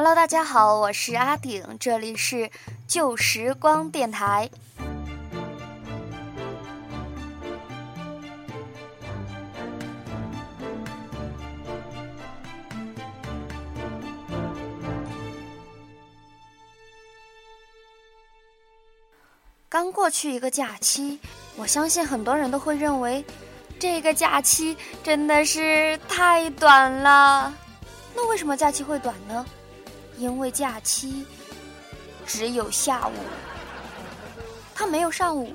Hello，大家好，我是阿顶，这里是旧时光电台。刚过去一个假期，我相信很多人都会认为，这个假期真的是太短了。那为什么假期会短呢？因为假期只有下午，他没有上午，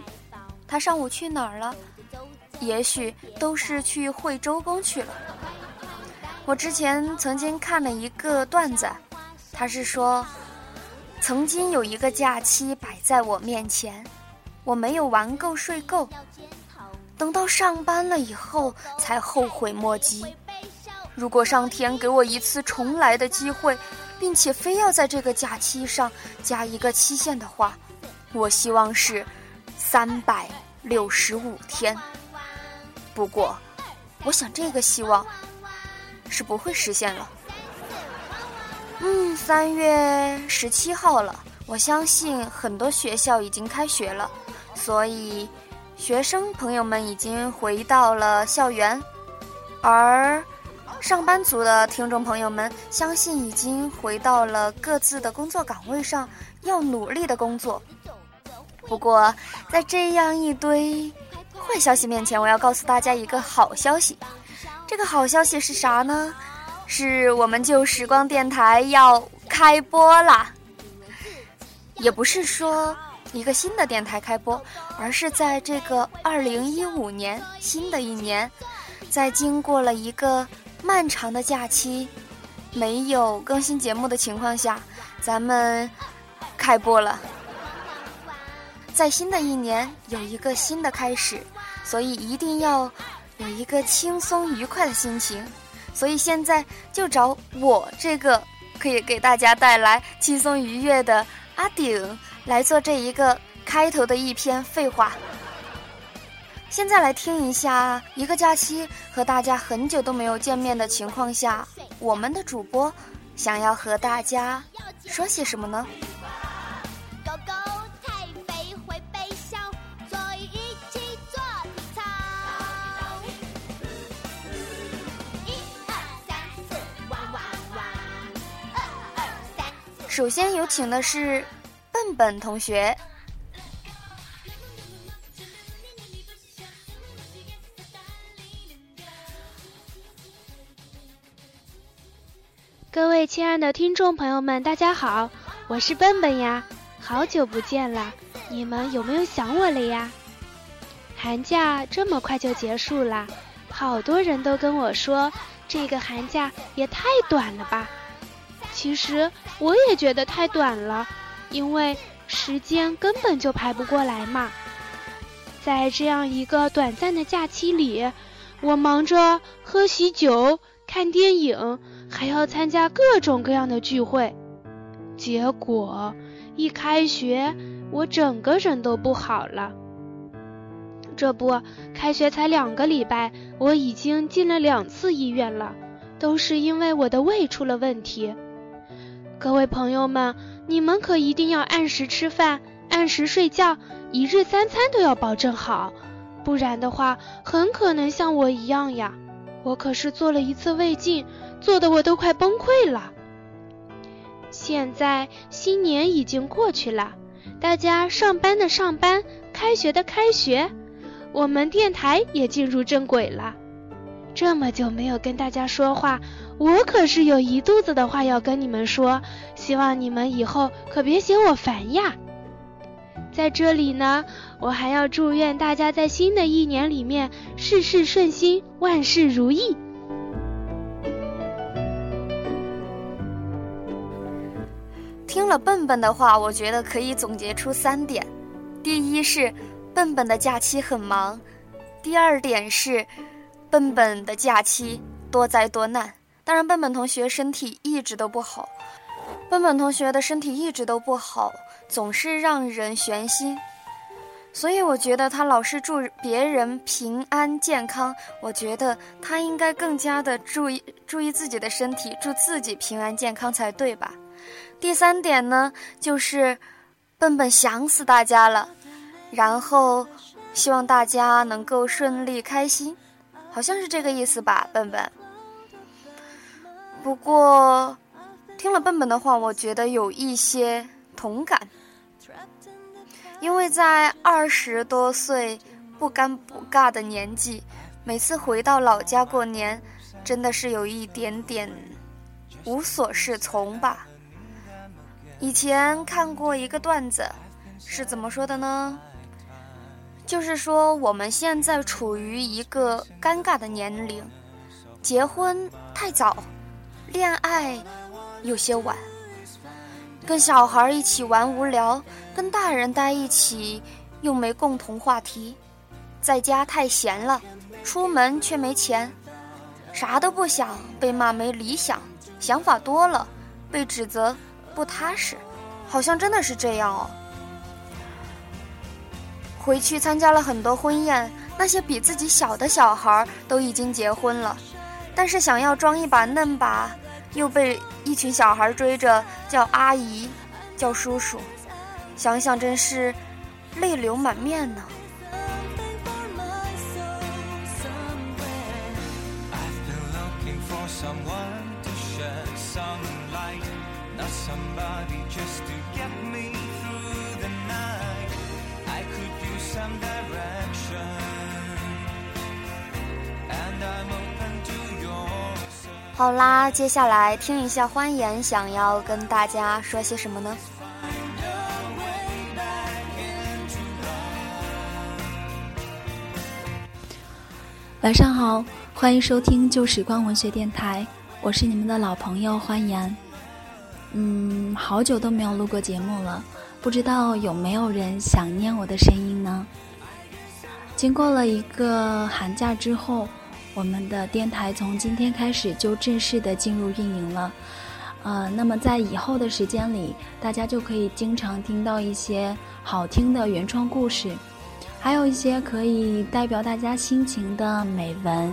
他上午去哪儿了？也许都是去会周公去了。我之前曾经看了一个段子，他是说，曾经有一个假期摆在我面前，我没有玩够睡够，等到上班了以后才后悔莫及。如果上天给我一次重来的机会，并且非要在这个假期上加一个期限的话，我希望是三百六十五天。不过，我想这个希望是不会实现了。嗯，三月十七号了，我相信很多学校已经开学了，所以学生朋友们已经回到了校园，而。上班族的听众朋友们，相信已经回到了各自的工作岗位上，要努力的工作。不过，在这样一堆坏消息面前，我要告诉大家一个好消息。这个好消息是啥呢？是我们旧时光电台要开播啦！也不是说一个新的电台开播，而是在这个二零一五年新的一年，在经过了一个。漫长的假期，没有更新节目的情况下，咱们开播了。在新的一年有一个新的开始，所以一定要有一个轻松愉快的心情。所以现在就找我这个可以给大家带来轻松愉悦的阿顶来做这一个开头的一篇废话。现在来听一下，一个假期和大家很久都没有见面的情况下，我们的主播想要和大家说些什么呢？狗狗首先有请的是笨笨同学。亲爱的听众朋友们，大家好，我是笨笨呀，好久不见了，你们有没有想我了呀？寒假这么快就结束了，好多人都跟我说，这个寒假也太短了吧。其实我也觉得太短了，因为时间根本就排不过来嘛。在这样一个短暂的假期里，我忙着喝喜酒、看电影。还要参加各种各样的聚会，结果一开学，我整个人都不好了。这不，开学才两个礼拜，我已经进了两次医院了，都是因为我的胃出了问题。各位朋友们，你们可一定要按时吃饭，按时睡觉，一日三餐都要保证好，不然的话，很可能像我一样呀。我可是做了一次胃镜。做的我都快崩溃了。现在新年已经过去了，大家上班的上班，开学的开学，我们电台也进入正轨了。这么久没有跟大家说话，我可是有一肚子的话要跟你们说，希望你们以后可别嫌我烦呀。在这里呢，我还要祝愿大家在新的一年里面事事顺心，万事如意。听了笨笨的话，我觉得可以总结出三点：第一是笨笨的假期很忙；第二点是笨笨的假期多灾多难。当然，笨笨同学身体一直都不好，笨笨同学的身体一直都不好，总是让人悬心。所以，我觉得他老是祝别人平安健康，我觉得他应该更加的注意注意自己的身体，祝自己平安健康才对吧？第三点呢，就是笨笨想死大家了，然后希望大家能够顺利开心，好像是这个意思吧，笨笨。不过听了笨笨的话，我觉得有一些同感，因为在二十多岁不尴不尬的年纪，每次回到老家过年，真的是有一点点无所适从吧。以前看过一个段子，是怎么说的呢？就是说我们现在处于一个尴尬的年龄，结婚太早，恋爱有些晚，跟小孩一起玩无聊，跟大人待一起又没共同话题，在家太闲了，出门却没钱，啥都不想，被骂没理想，想法多了，被指责。不踏实，好像真的是这样哦。回去参加了很多婚宴，那些比自己小的小孩都已经结婚了，但是想要装一把嫩把，又被一群小孩追着叫阿姨，叫叔叔，想想真是泪流满面呢。好啦，接下来听一下欢颜想要跟大家说些什么呢？晚上好，欢迎收听旧时光文学电台，我是你们的老朋友欢颜。嗯，好久都没有录过节目了，不知道有没有人想念我的声音呢？经过了一个寒假之后，我们的电台从今天开始就正式的进入运营了。呃，那么在以后的时间里，大家就可以经常听到一些好听的原创故事，还有一些可以代表大家心情的美文。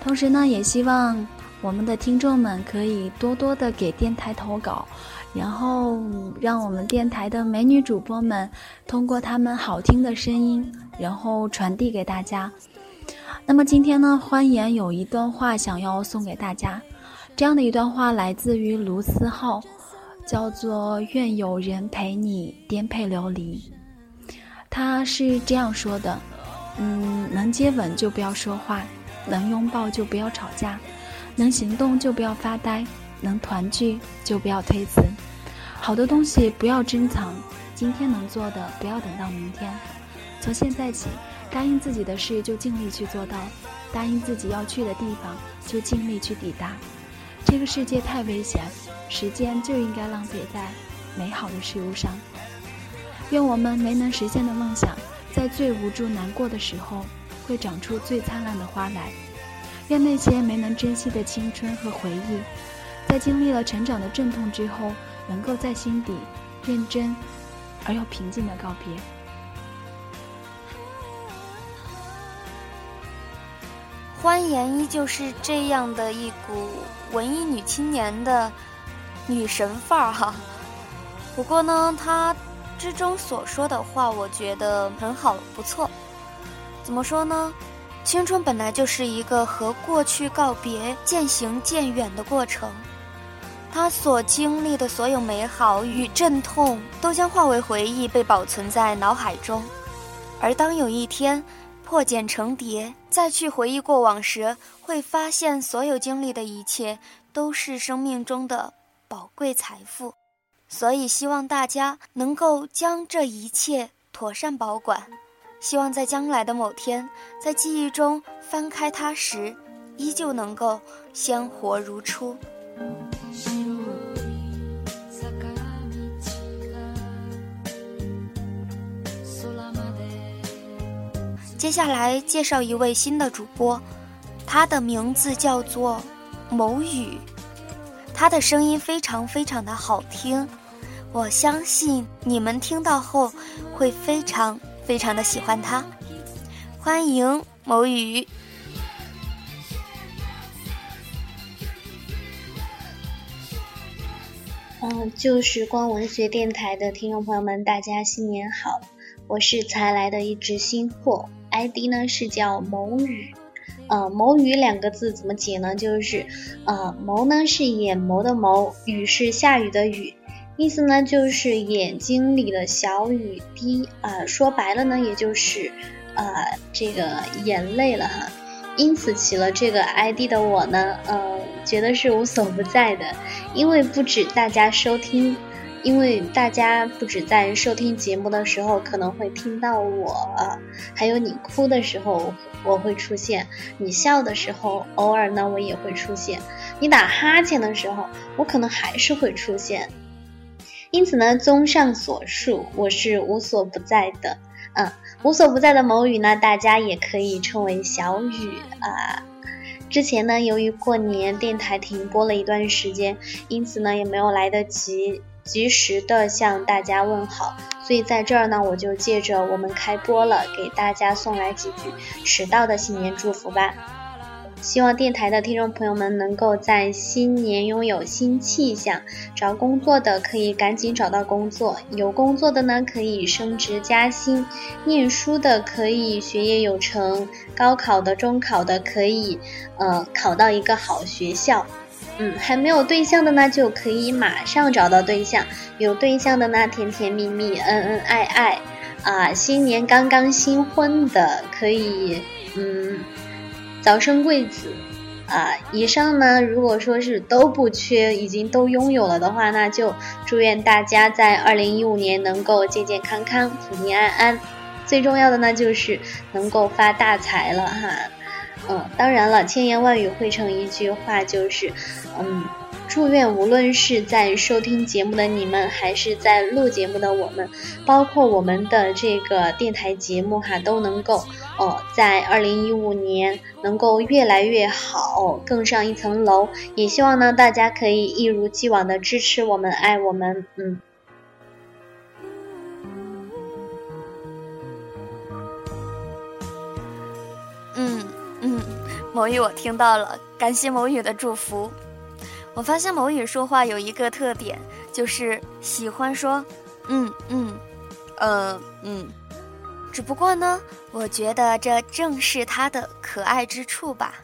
同时呢，也希望。我们的听众们可以多多的给电台投稿，然后让我们电台的美女主播们通过她们好听的声音，然后传递给大家。那么今天呢，欢颜有一段话想要送给大家，这样的一段话来自于卢思浩，叫做“愿有人陪你颠沛流离”。他是这样说的：“嗯，能接吻就不要说话，能拥抱就不要吵架。”能行动就不要发呆，能团聚就不要推辞。好的东西不要珍藏，今天能做的不要等到明天。从现在起，答应自己的事就尽力去做到，答应自己要去的地方就尽力去抵达。这个世界太危险，时间就应该浪费在美好的事物上。愿我们没能实现的梦想，在最无助难过的时候，会长出最灿烂的花来。愿那些没能珍惜的青春和回忆，在经历了成长的阵痛之后，能够在心底认真而又平静的告别。欢颜依旧是这样的一股文艺女青年的女神范儿哈。不过呢，她之中所说的话，我觉得很好，不错。怎么说呢？青春本来就是一个和过去告别、渐行渐远的过程，他所经历的所有美好与阵痛，都将化为回忆，被保存在脑海中。而当有一天破茧成蝶，再去回忆过往时，会发现所有经历的一切都是生命中的宝贵财富。所以，希望大家能够将这一切妥善保管。希望在将来的某天，在记忆中翻开它时，依旧能够鲜活如初。接下来介绍一位新的主播，他的名字叫做某雨，他的声音非常非常的好听，我相信你们听到后会非常。非常的喜欢他，欢迎某雨。嗯，旧时光文学电台的听众朋友们，大家新年好！我是才来的一只新货，ID 呢是叫某雨。呃，某雨两个字怎么解呢？就是呃，眸呢是眼眸的眸，雨是下雨的雨，意思呢就是眼睛里的小雨滴啊。说白了呢，也就是呃这个眼泪了哈。因此起了这个 ID 的我呢，呃，觉得是无所不在的，因为不止大家收听，因为大家不止在收听节目的时候可能会听到我，还有你哭的时候我会出现，你笑的时候偶尔呢我也会出现，你打哈欠的时候我可能还是会出现，因此呢，综上所述，我是无所不在的。嗯，无所不在的某雨呢，大家也可以称为小雨啊。之前呢，由于过年电台停播了一段时间，因此呢，也没有来得及及时的向大家问好，所以在这儿呢，我就借着我们开播了，给大家送来几句迟到的新年祝福吧。希望电台的听众朋友们能够在新年拥有新气象，找工作的可以赶紧找到工作，有工作的呢可以升职加薪，念书的可以学业有成，高考的、中考的可以呃考到一个好学校，嗯，还没有对象的呢就可以马上找到对象，有对象的呢甜甜蜜蜜、恩恩爱爱，啊，新年刚刚新婚的可以嗯。早生贵子，啊，以上呢，如果说是都不缺，已经都拥有了的话，那就祝愿大家在二零一五年能够健健康康、平平安安。最重要的呢，就是能够发大财了哈。嗯，当然了，千言万语汇成一句话，就是，嗯。祝愿无论是在收听节目的你们，还是在录节目的我们，包括我们的这个电台节目哈，都能够哦，在二零一五年能够越来越好，更上一层楼。也希望呢，大家可以一如既往的支持我们，爱我们，嗯。嗯嗯，某雨我听到了，感谢某雨的祝福。我发现某雨说话有一个特点，就是喜欢说“嗯嗯，呃嗯”。只不过呢，我觉得这正是他的可爱之处吧。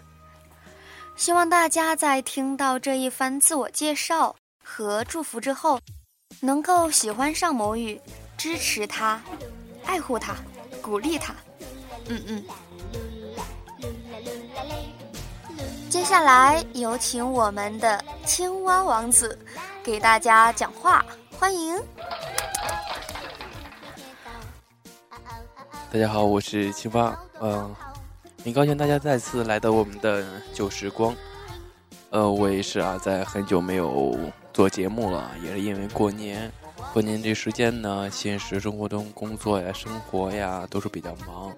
希望大家在听到这一番自我介绍和祝福之后，能够喜欢上某雨，支持他，爱护他，鼓励他。嗯嗯。接下来有请我们的青蛙王子给大家讲话，欢迎。大家好，我是青蛙，嗯，很高兴大家再次来到我们的旧时光。呃，我也是啊，在很久没有做节目了，也是因为过年，过年这时间呢，现实生活中工作呀、生活呀都是比较忙，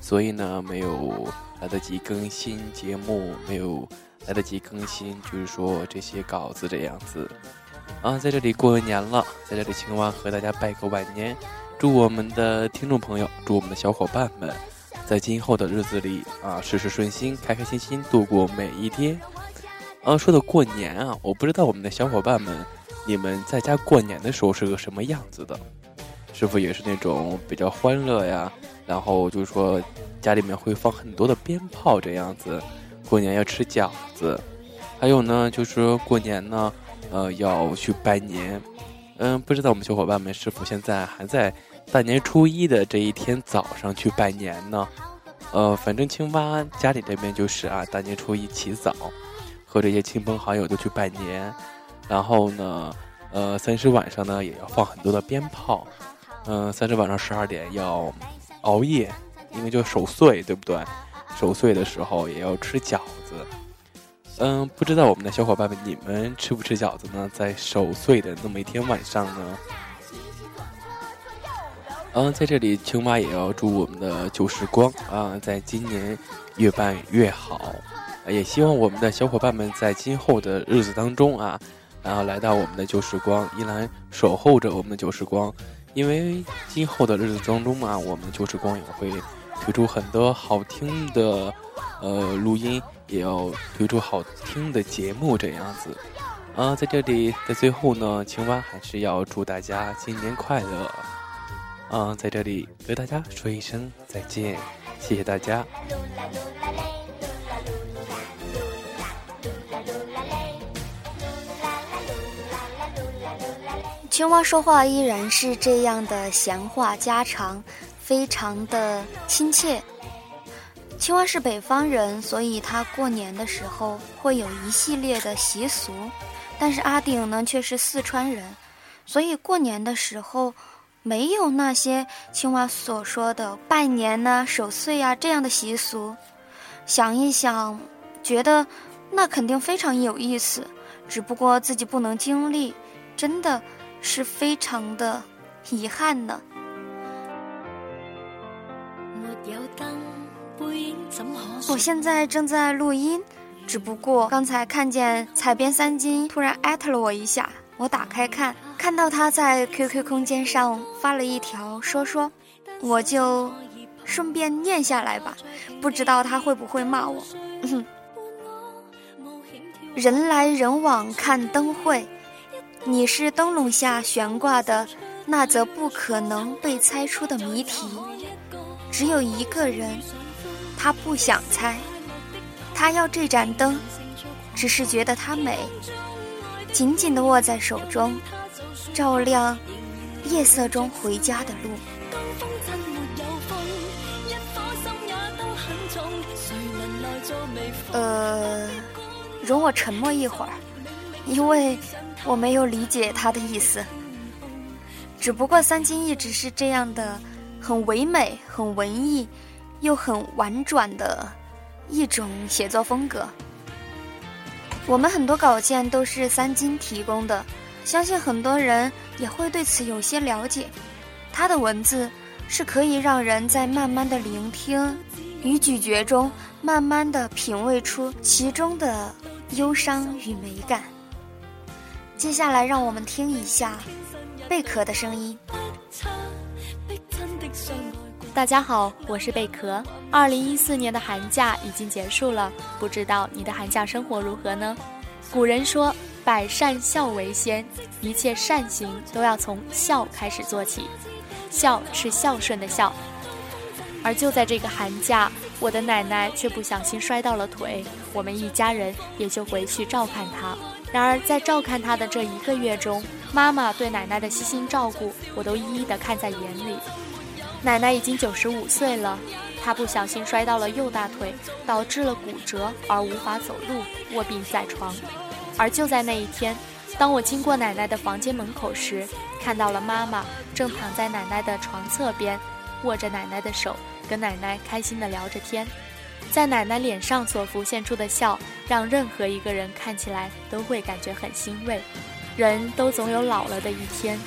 所以呢，没有。来得及更新节目，没有来得及更新，就是说这些稿子这样子。啊，在这里过年了，在这里青蛙和大家拜个晚年，祝我们的听众朋友，祝我们的小伙伴们，在今后的日子里啊，事事顺心，开开心心度过每一天。啊，说到过年啊，我不知道我们的小伙伴们，你们在家过年的时候是个什么样子的？是否也是那种比较欢乐呀？然后就是说。家里面会放很多的鞭炮，这样子，过年要吃饺子，还有呢，就是过年呢，呃，要去拜年。嗯，不知道我们小伙伴们是否现在还在大年初一的这一天早上去拜年呢？呃，反正青蛙家里这边就是啊，大年初一起早，和这些亲朋好友都去拜年，然后呢，呃，三十晚上呢也要放很多的鞭炮，嗯，三十晚上十二点要熬夜。因为就守岁，对不对？守岁的时候也要吃饺子。嗯，不知道我们的小伙伴们，你们吃不吃饺子呢？在守岁的那么一天晚上呢？嗯，在这里，青蛙也要祝我们的旧时光啊，在今年越办越好。也希望我们的小伙伴们在今后的日子当中啊，然后来到我们的旧时光，依然守候着我们的旧时光。因为今后的日子当中嘛，我们就是光影会。推出很多好听的，呃，录音也要推出好听的节目，这样子，啊，在这里的最后呢，青蛙还是要祝大家新年快乐。啊，在这里和大家说一声再见，谢谢大家。青蛙说话依然是这样的闲话家常，非常的亲切。青蛙是北方人，所以他过年的时候会有一系列的习俗。但是阿顶呢却是四川人，所以过年的时候没有那些青蛙所说的拜年呐、守岁啊这样的习俗。想一想，觉得那肯定非常有意思，只不过自己不能经历，真的是非常的遗憾呢。我现在正在录音。只不过刚才看见彩编三金突然艾特了我一下，我打开看，看到他在 QQ 空间上发了一条说说，我就顺便念下来吧，不知道他会不会骂我。人来人往看灯会，你是灯笼下悬挂的那则不可能被猜出的谜题，只有一个人，他不想猜。他要这盏灯，只是觉得它美，紧紧地握在手中，照亮夜色中回家的路。呃，容我沉默一会儿，因为我没有理解他的意思。只不过三金一直是这样的，很唯美、很文艺，又很婉转的。一种写作风格。我们很多稿件都是三金提供的，相信很多人也会对此有些了解。他的文字是可以让人在慢慢的聆听与咀嚼中，慢慢的品味出其中的忧伤与美感。接下来，让我们听一下贝壳的声音。大家好，我是贝壳。二零一四年的寒假已经结束了，不知道你的寒假生活如何呢？古人说“百善孝为先”，一切善行都要从孝开始做起。孝是孝顺的孝。而就在这个寒假，我的奶奶却不小心摔到了腿，我们一家人也就回去照看她。然而在照看她的这一个月中，妈妈对奶奶的悉心照顾，我都一一的看在眼里。奶奶已经九十五岁了，她不小心摔到了右大腿，导致了骨折而无法走路，卧病在床。而就在那一天，当我经过奶奶的房间门口时，看到了妈妈正躺在奶奶的床侧边，握着奶奶的手，跟奶奶开心地聊着天。在奶奶脸上所浮现出的笑，让任何一个人看起来都会感觉很欣慰。人都总有老了的一天，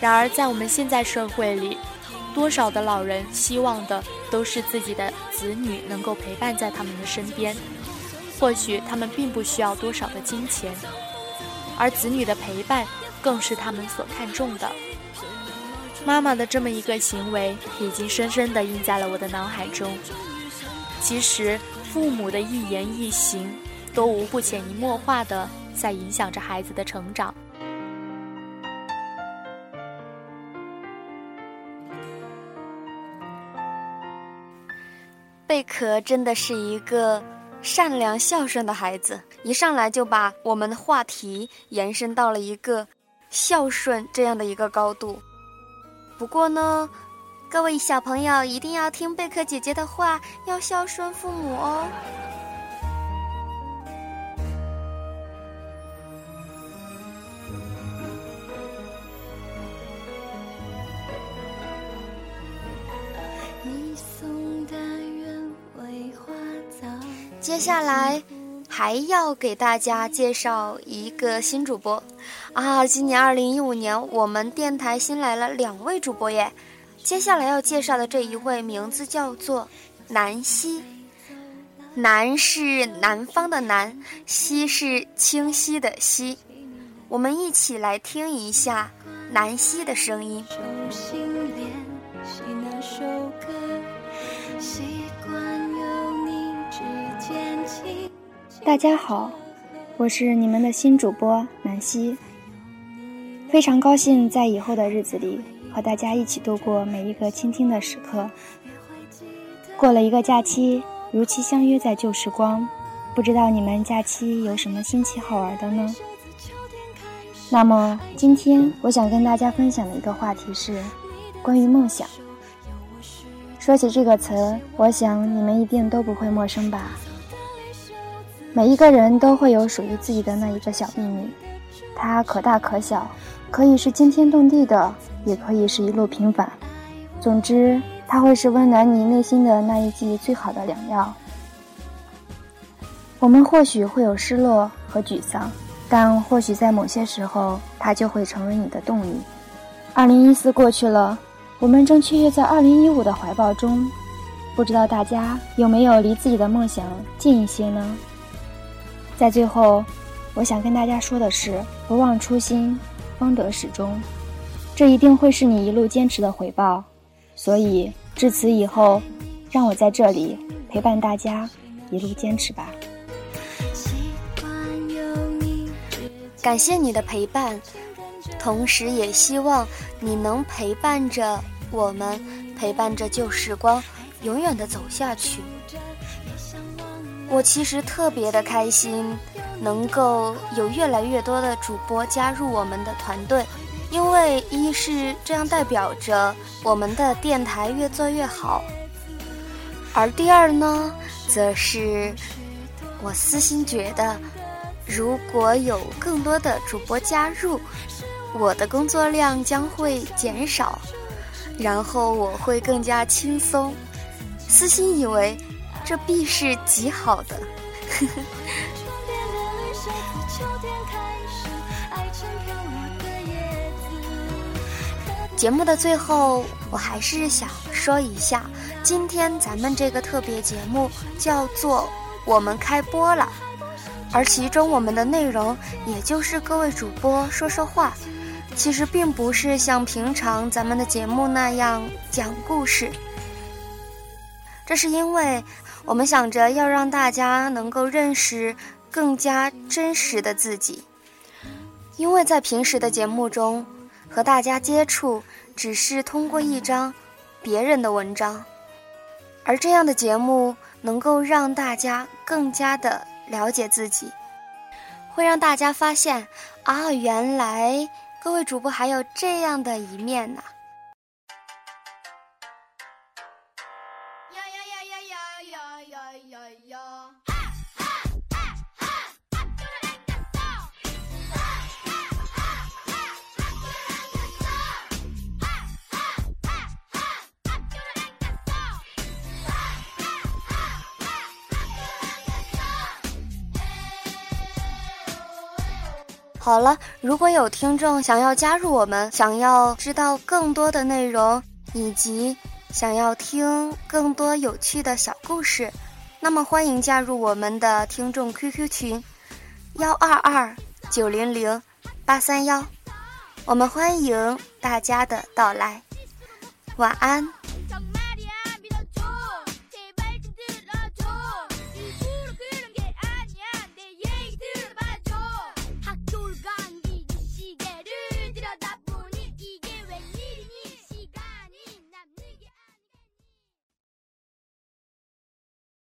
然而在我们现在社会里。多少的老人希望的都是自己的子女能够陪伴在他们的身边，或许他们并不需要多少的金钱，而子女的陪伴更是他们所看重的。妈妈的这么一个行为，已经深深地印在了我的脑海中。其实，父母的一言一行，都无不潜移默化的在影响着孩子的成长。贝壳真的是一个善良孝顺的孩子，一上来就把我们的话题延伸到了一个孝顺这样的一个高度。不过呢，各位小朋友一定要听贝壳姐姐的话，要孝顺父母哦。接下来还要给大家介绍一个新主播啊！今年二零一五年，我们电台新来了两位主播耶。接下来要介绍的这一位名字叫做南希，南是南方的南，希是清晰的希。我们一起来听一下南希的声音。大家好，我是你们的新主播南希，非常高兴在以后的日子里和大家一起度过每一个倾听的时刻。过了一个假期，如期相约在旧时光，不知道你们假期有什么新奇好玩的呢？那么今天我想跟大家分享的一个话题是关于梦想。说起这个词，我想你们一定都不会陌生吧？每一个人都会有属于自己的那一个小秘密，它可大可小，可以是惊天动地的，也可以是一路平凡。总之，它会是温暖你内心的那一剂最好的良药。我们或许会有失落和沮丧，但或许在某些时候，它就会成为你的动力。二零一四过去了，我们正雀跃在二零一五的怀抱中，不知道大家有没有离自己的梦想近一些呢？在最后，我想跟大家说的是：不忘初心，方得始终。这一定会是你一路坚持的回报。所以，至此以后，让我在这里陪伴大家一路坚持吧。感谢你的陪伴，同时也希望你能陪伴着我们，陪伴着旧时光，永远的走下去。我其实特别的开心，能够有越来越多的主播加入我们的团队，因为一是这样代表着我们的电台越做越好，而第二呢，则是我私心觉得，如果有更多的主播加入，我的工作量将会减少，然后我会更加轻松。私心以为。这必是极好的。呵呵节目的最后，我还是想说一下，今天咱们这个特别节目叫做《我们开播了》，而其中我们的内容也就是各位主播说说话，其实并不是像平常咱们的节目那样讲故事，这是因为。我们想着要让大家能够认识更加真实的自己，因为在平时的节目中和大家接触只是通过一张别人的文章，而这样的节目能够让大家更加的了解自己，会让大家发现啊，原来各位主播还有这样的一面呢。好了，如果有听众想要加入我们，想要知道更多的内容，以及想要听更多有趣的小故事，那么欢迎加入我们的听众 QQ 群：幺二二九零零八三幺，我们欢迎大家的到来。晚安。